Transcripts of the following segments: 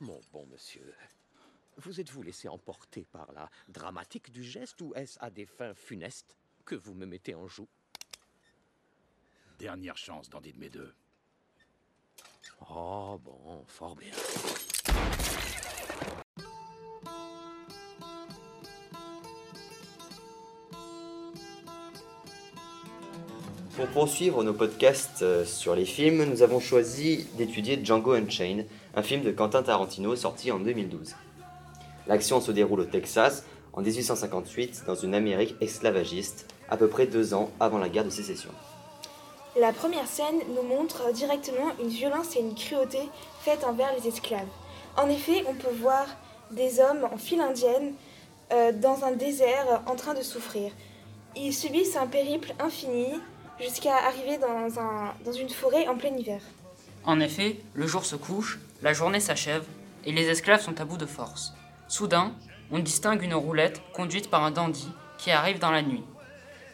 Mon bon monsieur, vous êtes-vous laissé emporter par la dramatique du geste ou est-ce à des fins funestes que vous me mettez en joue? Dernière chance, dandy de mes deux. Oh bon, fort bien. Pour poursuivre nos podcasts euh, sur les films, nous avons choisi d'étudier Django Unchained, un film de Quentin Tarantino sorti en 2012. L'action se déroule au Texas en 1858 dans une Amérique esclavagiste, à peu près deux ans avant la guerre de sécession. La première scène nous montre directement une violence et une cruauté faites envers les esclaves. En effet, on peut voir des hommes en file indienne euh, dans un désert en train de souffrir. Ils subissent un périple infini jusqu'à arriver dans, un, dans une forêt en plein hiver. En effet, le jour se couche, la journée s'achève, et les esclaves sont à bout de force. Soudain, on distingue une roulette conduite par un dandy qui arrive dans la nuit.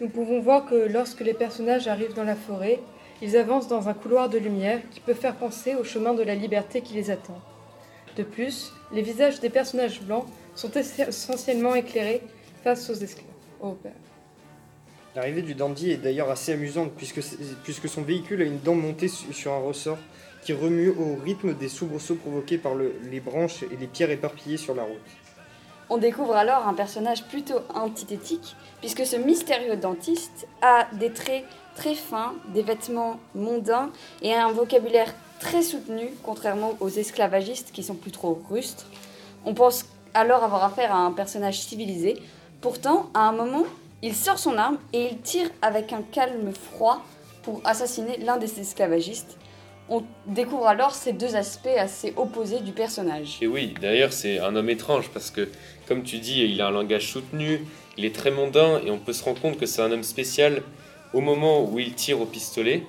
Nous pouvons voir que lorsque les personnages arrivent dans la forêt, ils avancent dans un couloir de lumière qui peut faire penser au chemin de la liberté qui les attend. De plus, les visages des personnages blancs sont essentiellement éclairés face aux esclaves. L'arrivée du dandy est d'ailleurs assez amusante puisque, puisque son véhicule a une dent montée sur un ressort qui remue au rythme des soubresauts provoqués par le, les branches et les pierres éparpillées sur la route. On découvre alors un personnage plutôt antithétique, puisque ce mystérieux dentiste a des traits très fins, des vêtements mondains et un vocabulaire très soutenu, contrairement aux esclavagistes qui sont plus trop rustres. On pense alors avoir affaire à un personnage civilisé. Pourtant, à un moment, il sort son arme et il tire avec un calme froid pour assassiner l'un des esclavagistes. On découvre alors ces deux aspects assez opposés du personnage. Et oui, d'ailleurs c'est un homme étrange parce que, comme tu dis, il a un langage soutenu, il est très mondain et on peut se rendre compte que c'est un homme spécial au moment où il tire au pistolet,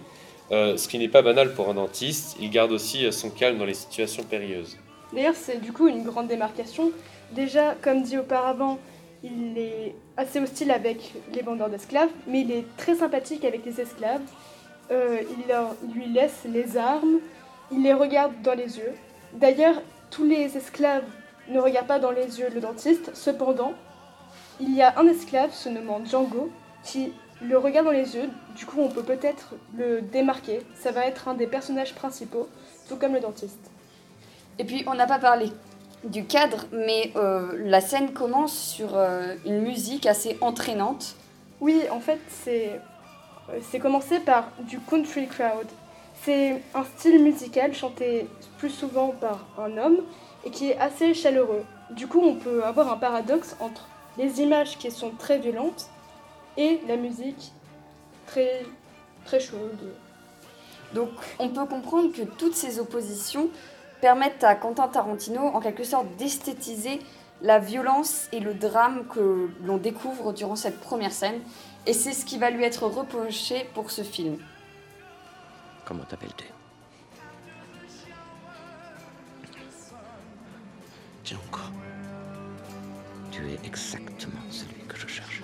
euh, ce qui n'est pas banal pour un dentiste. Il garde aussi euh, son calme dans les situations périlleuses. D'ailleurs c'est du coup une grande démarcation. Déjà, comme dit auparavant, il est assez hostile avec les vendeurs d'esclaves, mais il est très sympathique avec les esclaves. Euh, il, leur, lui laisse les armes, il les regarde dans les yeux. D'ailleurs, tous les esclaves ne regardent pas dans les yeux le dentiste. Cependant, il y a un esclave se nommant Django qui le regarde dans les yeux. Du coup, on peut peut-être le démarquer. Ça va être un des personnages principaux, tout comme le dentiste. Et puis, on n'a pas parlé du cadre, mais euh, la scène commence sur euh, une musique assez entraînante. Oui, en fait, c'est euh, c'est commencé par du country crowd. C'est un style musical chanté plus souvent par un homme et qui est assez chaleureux. Du coup, on peut avoir un paradoxe entre les images qui sont très violentes et la musique très très chaude. Donc, on peut comprendre que toutes ces oppositions permettent à Quentin Tarantino en quelque sorte d'esthétiser la violence et le drame que l'on découvre durant cette première scène. Et c'est ce qui va lui être reproché pour ce film. Comment t'appelles-tu? Tiens encore. Tu es exactement celui que je cherche.